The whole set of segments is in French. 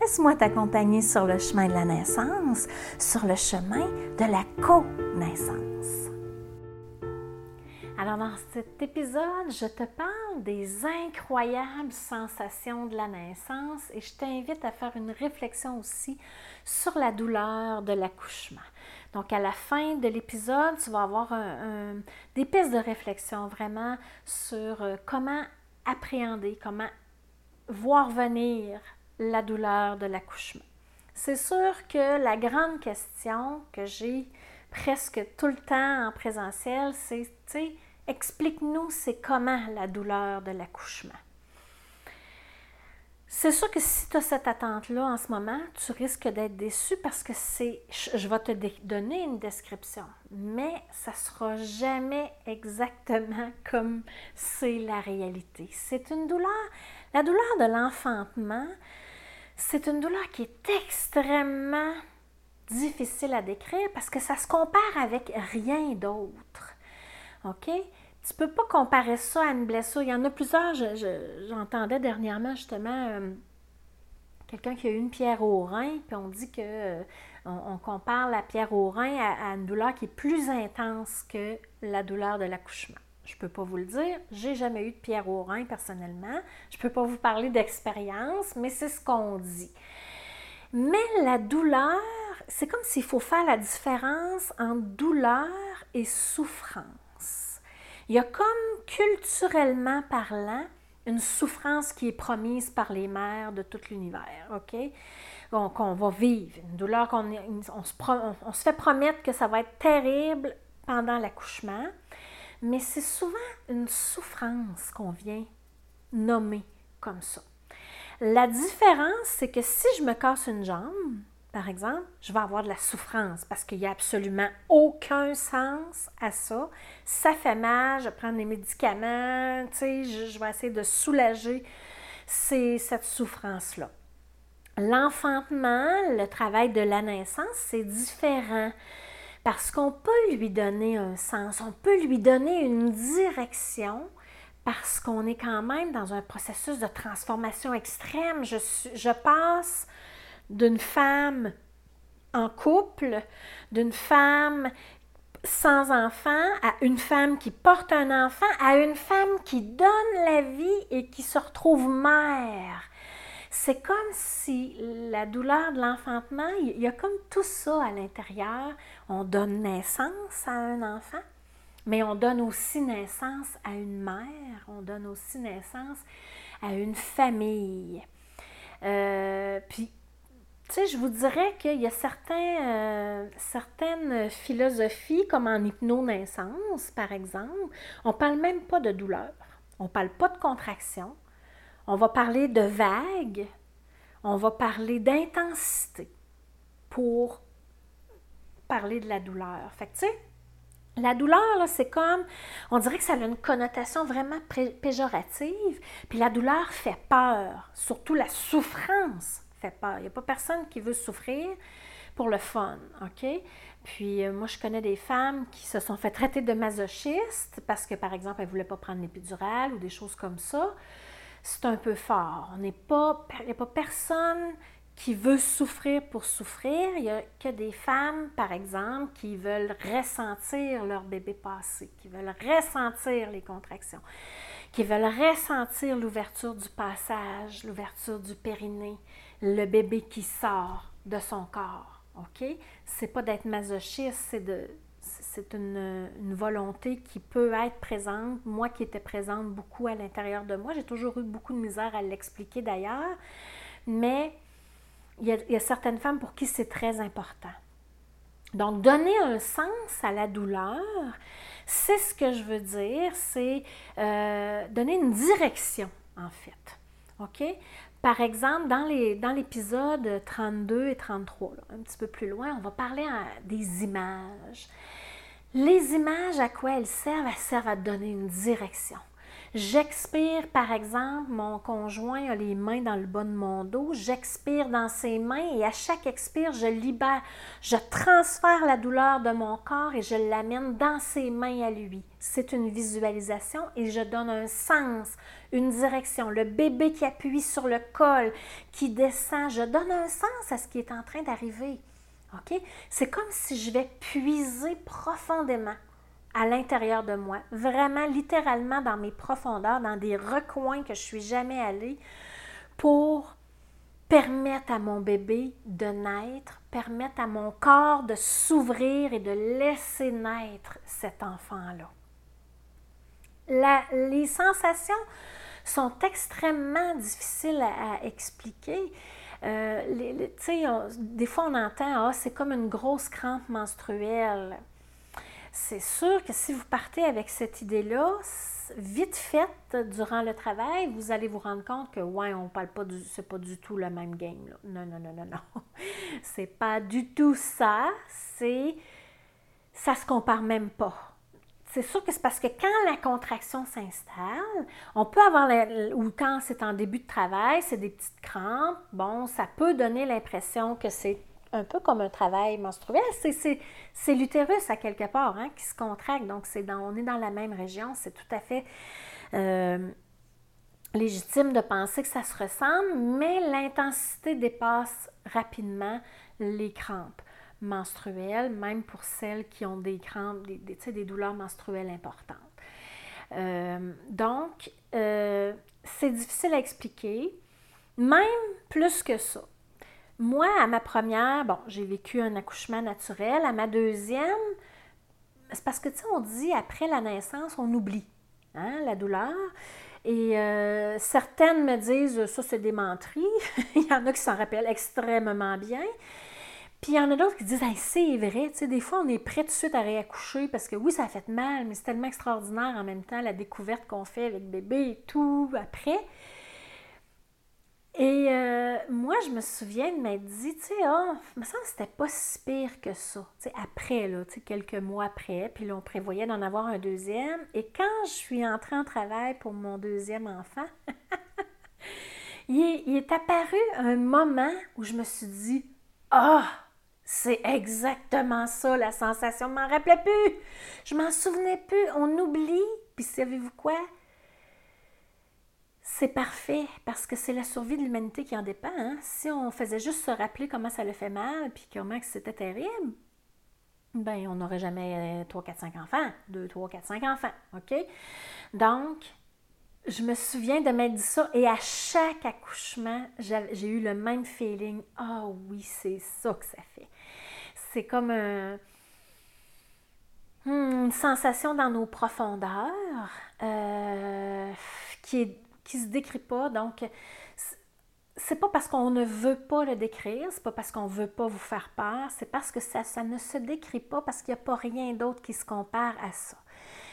Laisse-moi t'accompagner sur le chemin de la naissance, sur le chemin de la co-naissance. Alors dans cet épisode, je te parle des incroyables sensations de la naissance et je t'invite à faire une réflexion aussi sur la douleur de l'accouchement. Donc à la fin de l'épisode, tu vas avoir des pistes de réflexion vraiment sur euh, comment appréhender, comment voir venir la douleur de l'accouchement. C'est sûr que la grande question que j'ai presque tout le temps en présentiel, c'est, explique-nous c'est comment la douleur de l'accouchement. C'est sûr que si tu as cette attente-là en ce moment, tu risques d'être déçu parce que c'est, je vais te donner une description, mais ça ne sera jamais exactement comme c'est la réalité. C'est une douleur, la douleur de l'enfantement, c'est une douleur qui est extrêmement difficile à décrire parce que ça se compare avec rien d'autre. OK? Tu peux pas comparer ça à une blessure. Il y en a plusieurs. J'entendais dernièrement justement euh, quelqu'un qui a eu une pierre au rein, puis on dit que euh, on, compare la pierre au rein à, une douleur qui est plus intense que la douleur de l'accouchement. Je ne peux pas vous le dire. J'ai jamais eu de pierre au rein personnellement. Je ne peux pas vous parler d'expérience, mais c'est ce qu'on dit. Mais la douleur, c'est comme s'il faut faire la différence entre douleur et souffrance. Il y a comme culturellement parlant une souffrance qui est promise par les mères de tout l'univers, OK? Qu'on va vivre, une douleur qu'on on se, on se fait promettre que ça va être terrible pendant l'accouchement mais c'est souvent une souffrance qu'on vient nommer comme ça. La différence, c'est que si je me casse une jambe, par exemple, je vais avoir de la souffrance parce qu'il n'y a absolument aucun sens à ça. Ça fait mal, je prends des médicaments, je, vais essayer de soulager cette souffrance-là. L'enfantement, le travail de la naissance, c'est différent parce qu'on peut lui donner un sens, on peut lui donner une direction parce qu'on est quand même dans un processus de transformation extrême. Je, passe d'une femme en couple, d'une femme sans enfant, à une femme qui porte un enfant, à une femme qui donne la vie et qui se retrouve mère. C'est comme si la douleur de l'enfantement, il y a comme tout ça à l'intérieur. On donne naissance à un enfant, mais on donne aussi naissance à une mère, on donne aussi naissance à une famille. Euh, puis, tu sais, je vous dirais qu'il y a certains, euh, certaines philosophies, comme en hypnonaissance, par exemple, on ne parle même pas de douleur, on ne parle pas de contraction, on va parler de vagues, on va parler d'intensité pour parler de la douleur. Fait que, tu sais, la douleur, c'est comme, on dirait que ça a une connotation vraiment péjorative, puis la douleur fait peur, surtout la souffrance fait peur. Il n'y a pas personne qui veut souffrir pour le fun, OK? Puis euh, moi, je connais des femmes qui se sont fait traiter de masochistes parce que, par exemple, elles ne voulaient pas prendre l'épidurale ou des choses comme ça c'est un peu fort. On n'est pas, il n'y a pas personne qui veut souffrir pour souffrir. Il n'y a que des femmes, par exemple, qui veulent ressentir leur bébé passé, qui veulent ressentir les contractions, qui veulent ressentir l'ouverture du passage, l'ouverture du périnée, le bébé qui sort de son corps. OK? C'est pas d'être masochiste, c'est de c'est une, volonté qui peut être présente, moi qui étais présente beaucoup à l'intérieur de moi. J'ai toujours eu beaucoup de misère à l'expliquer d'ailleurs, mais il y, a, certaines femmes pour qui c'est très important. Donc, donner un sens à la douleur, c'est ce que je veux dire, c'est euh, donner une direction, en fait. OK? Par exemple, dans, l'épisode 32 et 33, un petit peu plus loin, on va parler des images. Les images, à quoi elles servent? Elles servent à donner une direction. J'expire, par exemple, mon conjoint a les mains dans le bas de mon dos, j'expire dans ses mains et à chaque expire, je libère, je transfère la douleur de mon corps et je l'amène dans ses mains à lui. C'est une visualisation et je donne un sens, une direction. Le bébé qui appuie sur le col, qui descend, je donne un sens à ce qui est en train d'arriver. C'est comme si je vais puiser profondément à l'intérieur de moi, vraiment littéralement dans mes profondeurs, dans des recoins que je suis jamais allée, pour permettre à mon bébé de naître, permettre à mon corps de s'ouvrir et de laisser naître cet enfant-là. les sensations sont extrêmement difficiles à, expliquer. Euh, des fois, on entend, ah, c'est comme une grosse crampe menstruelle c'est sûr que si vous partez avec cette idée-là, vite faite durant le travail, vous allez vous rendre compte que, ouais, on parle pas du, c'est pas du tout le même game. Là. Non, non, non, non, non. c'est pas du tout ça. C'est, ça se compare même pas. C'est sûr que c'est parce que quand la contraction s'installe, on peut avoir, ou quand c'est en début de travail, c'est des petites crampes, bon, ça peut donner l'impression que c'est un peu comme un travail menstruel. C'est l'utérus à quelque part hein, qui se contracte. Donc, on est dans la même région. C'est tout à fait euh, légitime de penser que ça se ressemble, mais l'intensité dépasse rapidement les crampes menstruelles, même pour celles qui ont des crampes, des, douleurs menstruelles importantes. Euh, donc, euh, c'est difficile à expliquer, même plus que ça. Moi, à ma première, j'ai vécu un accouchement naturel. À ma deuxième, c'est parce que, tu sais, on dit après la naissance, on oublie hein, la douleur. Et euh, certaines me disent, ça, c'est des menteries. il y en a qui s'en rappellent extrêmement bien. Puis il y en a d'autres qui disent, c'est vrai, tu sais, des fois, on est prêt tout de suite à réaccoucher parce que oui, ça a fait mal, mais c'est tellement extraordinaire en même temps la découverte qu'on fait avec bébé et tout après. Et euh, moi, je me souviens de m'être dit, tu sais, oh, me semble c'était pas si pire que ça. Tu sais, après, là, tu sais, quelques mois après, puis là, on prévoyait d'en avoir un deuxième. Et quand je suis entrée en travail pour mon deuxième enfant, il, est, apparu un moment où je me suis dit, ah, c'est exactement ça, la sensation. Je m'en rappelais plus. Je m'en souvenais plus. On oublie. Puis savez-vous quoi? c'est parfait parce que c'est la survie de l'humanité qui en dépend. Hein. Si on faisait juste se rappeler comment ça le fait mal puis comment c'était terrible, ben on n'aurait jamais 3, 4, 5 enfants. 2, 3, 4, 5 enfants. OK? Donc, je me souviens de m'être dit ça et à chaque accouchement, j'ai eu le même feeling. Ah oui, c'est ça que ça fait. C'est comme hmm, une sensation dans nos profondeurs euh, qui est qui se décrit pas. Donc, c'est pas parce qu'on ne veut pas le décrire, c'est pas parce qu'on veut pas vous faire peur, c'est parce que ça, ça ne se décrit pas parce qu'il n'y a pas rien d'autre qui se compare à ça.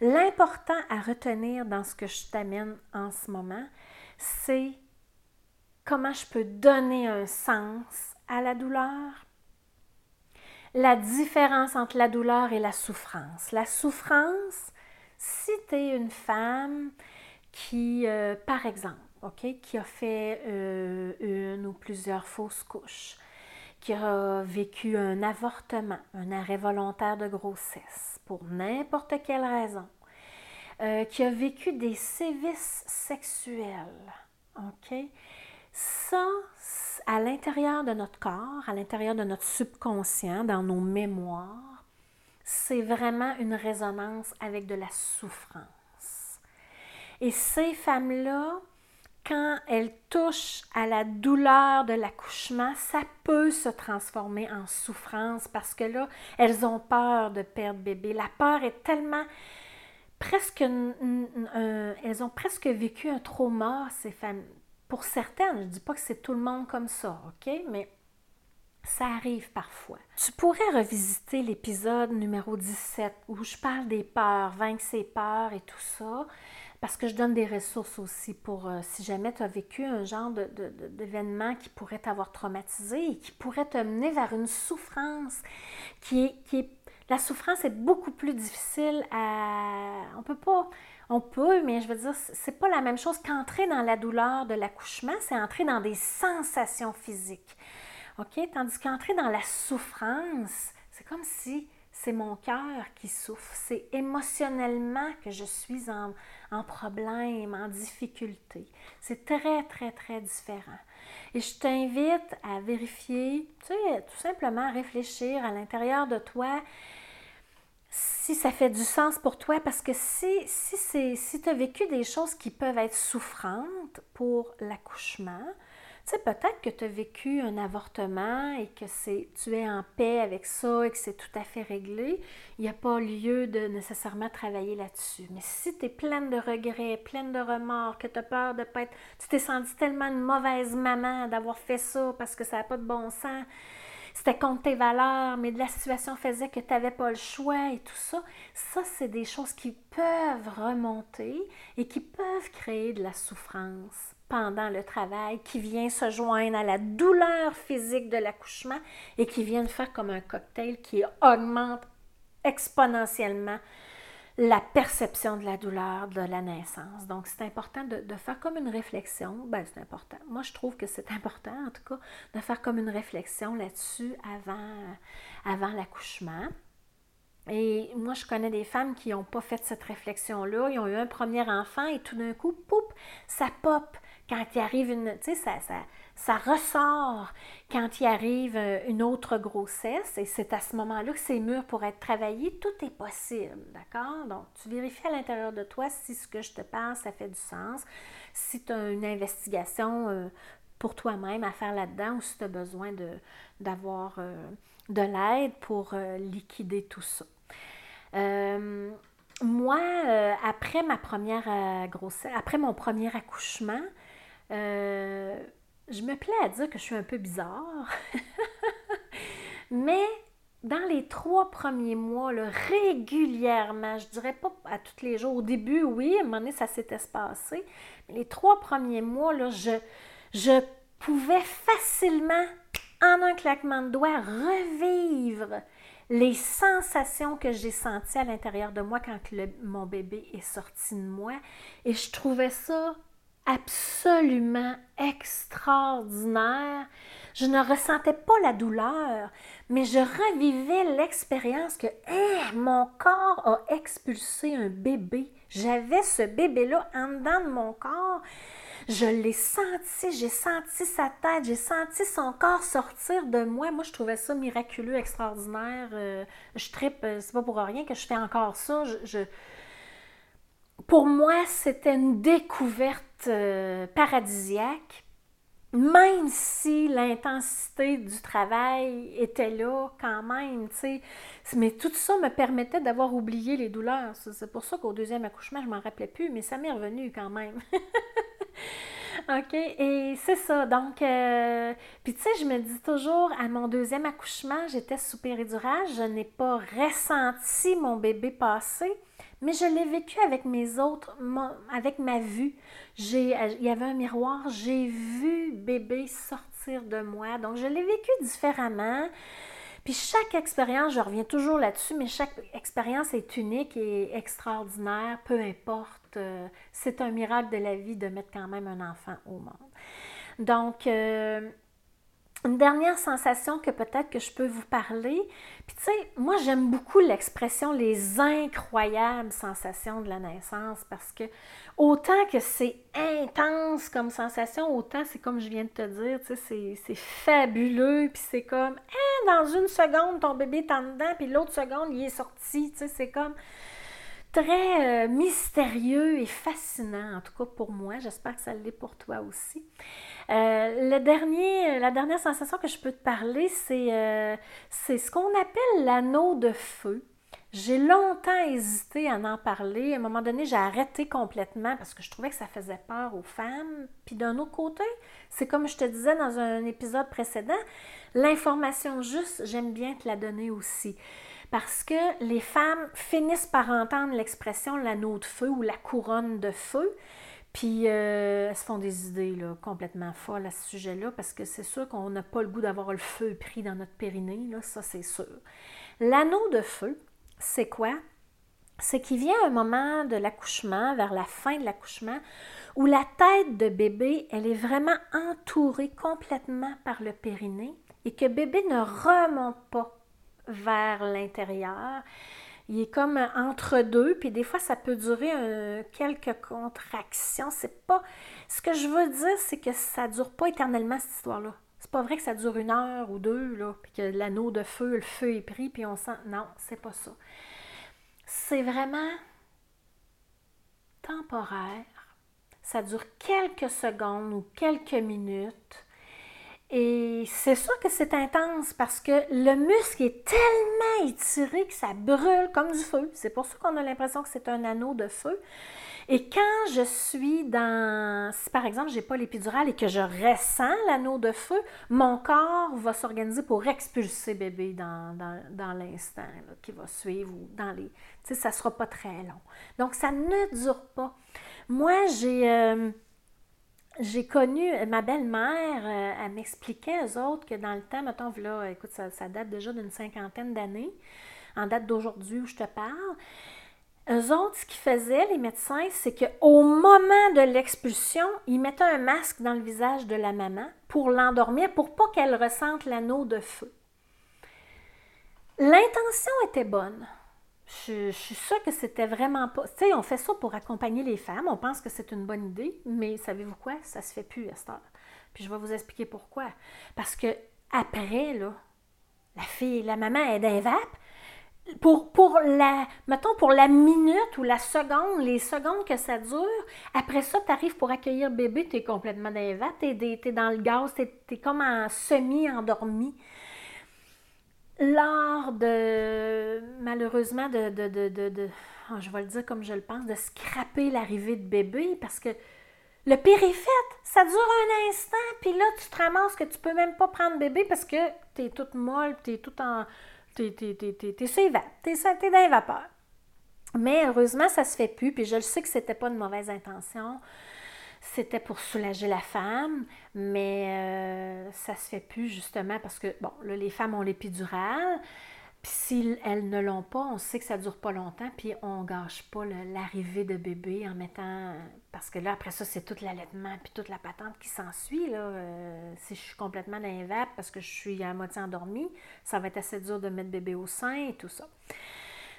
L'important à retenir dans ce que je t'amène en ce moment, c'est comment je peux donner un sens à la douleur, la différence entre la douleur et la souffrance. La souffrance, si tu es une femme qui, euh, par exemple, qui a fait euh, une ou plusieurs fausses couches, qui a vécu un avortement, un arrêt volontaire de grossesse, pour n'importe quelle raison, euh, qui a vécu des sévices sexuels, OK? Ça, à l'intérieur de notre corps, à l'intérieur de notre subconscient, dans nos mémoires, c'est vraiment une résonance avec de la souffrance. Et ces femmes-là, quand elles touchent à la douleur de l'accouchement, ça peut se transformer en souffrance parce que là, elles ont peur de perdre bébé. La peur est tellement presque elles ont presque vécu un trauma ces femmes pour certaines je ne dis pas que c'est tout le monde comme ça ok? Mais Ça arrive parfois. Tu pourrais revisiter l'épisode numéro 17 où je parle des peurs, vaincre ses peurs et tout ça, parce que je donne des ressources aussi pour euh, si jamais tu as vécu un genre d'événement qui pourrait t'avoir traumatisé et qui pourrait te mener vers une souffrance qui est, qui est la souffrance est beaucoup plus difficile à. On peut pas. On peut, mais je veux dire, c'est pas la même chose qu'entrer dans la douleur de l'accouchement, c'est entrer dans des sensations physiques. OK? Tandis qu'entrer dans la souffrance, c'est comme si c'est mon cœur qui souffre. C'est émotionnellement que je suis en, problème, en difficulté. C'est très, très, très différent. Et je t'invite à vérifier, tu sais, tout simplement à réfléchir à l'intérieur de toi si ça fait du sens pour toi, parce que si, si, si tu as vécu des choses qui peuvent être souffrantes pour l'accouchement, tu sais, peut-être que tu as vécu un avortement et que c'est, tu es en paix avec ça et que c'est tout à fait réglé, il n'y a pas lieu de nécessairement travailler là-dessus. Mais si tu es pleine de regrets, pleine de remords, que tu as peur de pas être... Tu t'es senti tellement une mauvaise maman d'avoir fait ça parce que ça n'a pas de bon sens, c'était contre tes valeurs, mais la situation faisait que tu n'avais pas le choix et tout ça. Ça, c'est des choses qui peuvent remonter et qui peuvent créer de la souffrance pendant le travail, qui vient se joindre à la douleur physique de l'accouchement et qui vient faire comme un cocktail qui augmente exponentiellement la perception de la douleur de la naissance. Donc, c'est important de, faire comme une réflexion. Ben, c'est important. Moi, je trouve que c'est important, en tout cas, de faire comme une réflexion là-dessus avant, avant l'accouchement. Et moi, je connais des femmes qui n'ont pas fait cette réflexion-là. Ils ont eu un premier enfant et tout d'un coup, poup, ça pop. Quand il arrive une. Tu sais, ça, ça, ressort quand il arrive euh, une autre grossesse et c'est à ce moment-là que c'est mûr pour être travaillé. Tout est possible, d'accord? Donc, tu vérifies à l'intérieur de toi si ce que je te parle, ça fait du sens, si tu as une investigation euh, pour toi-même à faire là-dedans ou si tu as besoin d'avoir de, euh, de l'aide pour liquider tout ça. moi, après ma première grossesse, après mon premier accouchement, je me plais à dire que je suis un peu bizarre, mais dans les trois premiers mois, régulièrement, je dirais pas à tous les jours, au début, oui, à un moment donné, ça s'était passé, mais les trois premiers mois, je pouvais facilement, en un claquement de doigts, revivre les sensations que j'ai senties à l'intérieur de moi quand mon bébé est sorti de moi. Et je trouvais ça absolument extraordinaire. Je ne ressentais pas la douleur, mais je revivais l'expérience que hein, mon corps a expulsé un bébé. J'avais ce bébé-là en dedans de mon corps. Je l'ai senti, j'ai senti sa tête, j'ai senti son corps sortir de moi. Moi, je trouvais ça miraculeux, extraordinaire. Euh, je tripe, euh, c'est pas pour rien que je fais encore ça. je pour moi, c'était une découverte euh, paradisiaque, même si l'intensité du travail était là quand même, tu sais. Mais tout ça me permettait d'avoir oublié les douleurs. C'est pour ça qu'au deuxième accouchement, je m'en rappelais plus, mais ça m'est revenu quand même. OK, et c'est ça. Donc, euh, puis tu sais, je me dis toujours, à mon deuxième accouchement, j'étais sous péridurage, je n'ai pas ressenti mon bébé passer mais je l'ai vécu avec mes autres, avec ma vue. J'ai, il y avait un miroir, j'ai vu bébé sortir de moi. Donc, je l'ai vécu différemment. Puis chaque expérience, je reviens toujours là-dessus, mais chaque expérience est unique et extraordinaire, peu importe. Euh, c'est un miracle de la vie de mettre quand même un enfant au monde. Donc, euh, une dernière sensation que peut-être que je peux vous parler. Puis tu sais, moi j'aime beaucoup l'expression les incroyables sensations de la naissance parce que autant que c'est intense comme sensation, autant c'est comme je viens de te dire, tu sais, c'est fabuleux, puis c'est comme, hein, dans une seconde, ton bébé est en dedans, puis l'autre seconde, il est sorti, tu sais, c'est comme très euh, mystérieux et fascinant, en tout cas pour moi. J'espère que ça l'est pour toi aussi. Euh, la dernière sensation que je peux te parler, c'est euh, ce qu'on appelle l'anneau de feu. J'ai longtemps hésité à en parler. À un moment donné, j'ai arrêté complètement parce que je trouvais que ça faisait peur aux femmes. Puis d'un autre côté, c'est comme je te disais dans un épisode précédent, L'information juste, j'aime bien te la donner aussi. Parce que les femmes finissent par entendre l'expression l'anneau de feu ou la couronne de feu. Puis euh, elles se font des idées complètement folles à ce sujet-là, parce que c'est sûr qu'on n'a pas le goût d'avoir le feu pris dans notre périnée, là, ça c'est sûr. L'anneau de feu, c'est quoi? C'est qu'il vient un moment de l'accouchement, vers la fin de l'accouchement, où la tête de bébé, elle est vraiment entourée complètement par le périnée et que bébé ne remonte pas vers l'intérieur. Il est comme entre deux, puis des fois ça peut durer quelques contractions. C'est pas. Ce que je veux dire, c'est que ça dure pas éternellement cette histoire-là. C'est pas vrai que ça dure une heure ou deux, là, puis que l'anneau de feu, le feu est pris, puis on sent. Non, c'est pas ça. C'est vraiment temporaire. Ça dure quelques secondes ou quelques minutes. Et c'est sûr que c'est intense parce que le muscle est tellement étiré que ça brûle comme du feu. C'est pour ça qu'on a l'impression que c'est un anneau de feu. Et quand je suis dans, si par exemple j'ai pas l'épidurale et que je ressens l'anneau de feu, mon corps va s'organiser pour expulser bébé dans, l'instant qui va suivre ou dans les, tu sais, ça sera pas très long. Donc ça ne dure pas. Moi j'ai euh, j'ai connu ma belle-mère, euh, elle m'expliquait aux autres que dans le temps, mettons, là, écoute, ça, ça date déjà d'une cinquantaine d'années, en date d'aujourd'hui où je te parle. Eux autres, ce qu'ils faisaient, les médecins, c'est qu'au moment de l'expulsion, ils mettaient un masque dans le visage de la maman pour l'endormir, pour pas qu'elle ressente l'anneau de feu. L'intention était bonne. Je, suis sûre que c'était vraiment pas. Tu sais, on fait ça pour accompagner les femmes. On pense que c'est une bonne idée, mais savez-vous quoi? Ça se fait plus à cette heure. Puis je vais vous expliquer pourquoi. Parce que après, là, la fille, la maman est d'un vape, pour, pour la, mettons, pour la minute ou la seconde, les secondes que ça dure, après ça, tu arrives pour accueillir bébé, tu es complètement dans les tu es, dans le gaz, tu comme en semi-endormi. Lors de, malheureusement, de, de, de, oh, je vais le dire comme je le pense, de scraper l'arrivée de bébé, parce que le pire est fait, ça dure un instant, puis là, tu te ramasses que tu peux même pas prendre bébé parce que tu es toute molle, tu es toute en T'es, t'es, t'es, t'es, les vapeurs. Mais heureusement, ça se fait plus. Puis je le sais que c'était pas une mauvaise intention. C'était pour soulager la femme, mais euh, ça se fait plus justement parce que, bon, là, les femmes ont l'épidurale. Puis si elles ne l'ont pas, on sait que ça ne dure pas longtemps, puis on gâche pas l'arrivée de bébé en mettant. Parce que là, après ça, c'est tout l'allaitement, puis toute la patente qui s'ensuit. Là. Euh, si je suis complètement dans parce que je suis à moitié endormie, ça va être assez dur de mettre bébé au sein et tout ça.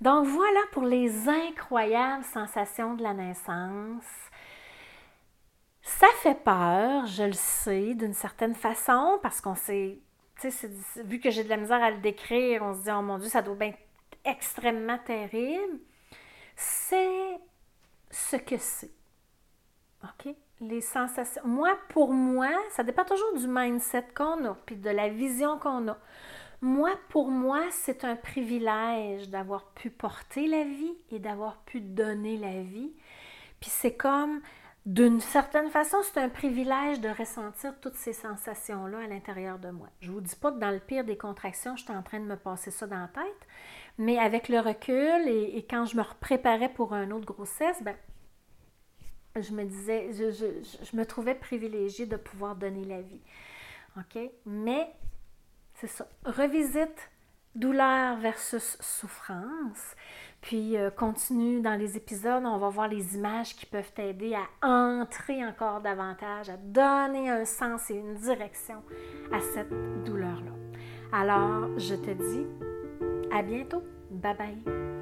Donc voilà pour les incroyables sensations de la naissance. Ça fait peur, je le sais, d'une certaine façon, parce qu'on sait vu que j'ai de la misère à le décrire, on se dit, oh mon Dieu, ça doit être extrêmement terrible. C'est ce que c'est. OK? Les sensations. Moi, pour moi, ça dépend toujours du mindset qu'on a, puis de la vision qu'on a. Moi, pour moi, c'est un privilège d'avoir pu porter la vie et d'avoir pu donner la vie. Puis c'est comme d'une certaine façon, c'est un privilège de ressentir toutes ces sensations-là à l'intérieur de moi. Je ne vous dis pas que dans le pire des contractions, j'étais en train de me passer ça dans la tête, mais avec le recul et, quand je me préparais pour une autre grossesse, ben, je me disais, je, me trouvais privilégiée de pouvoir donner la vie. OK? Mais, c'est ça. Revisite douleur versus souffrance. Puis euh, continue dans les épisodes, on va voir les images qui peuvent t'aider à entrer encore davantage, à donner un sens et une direction à cette douleur-là. Alors, je te dis à bientôt. Bye bye.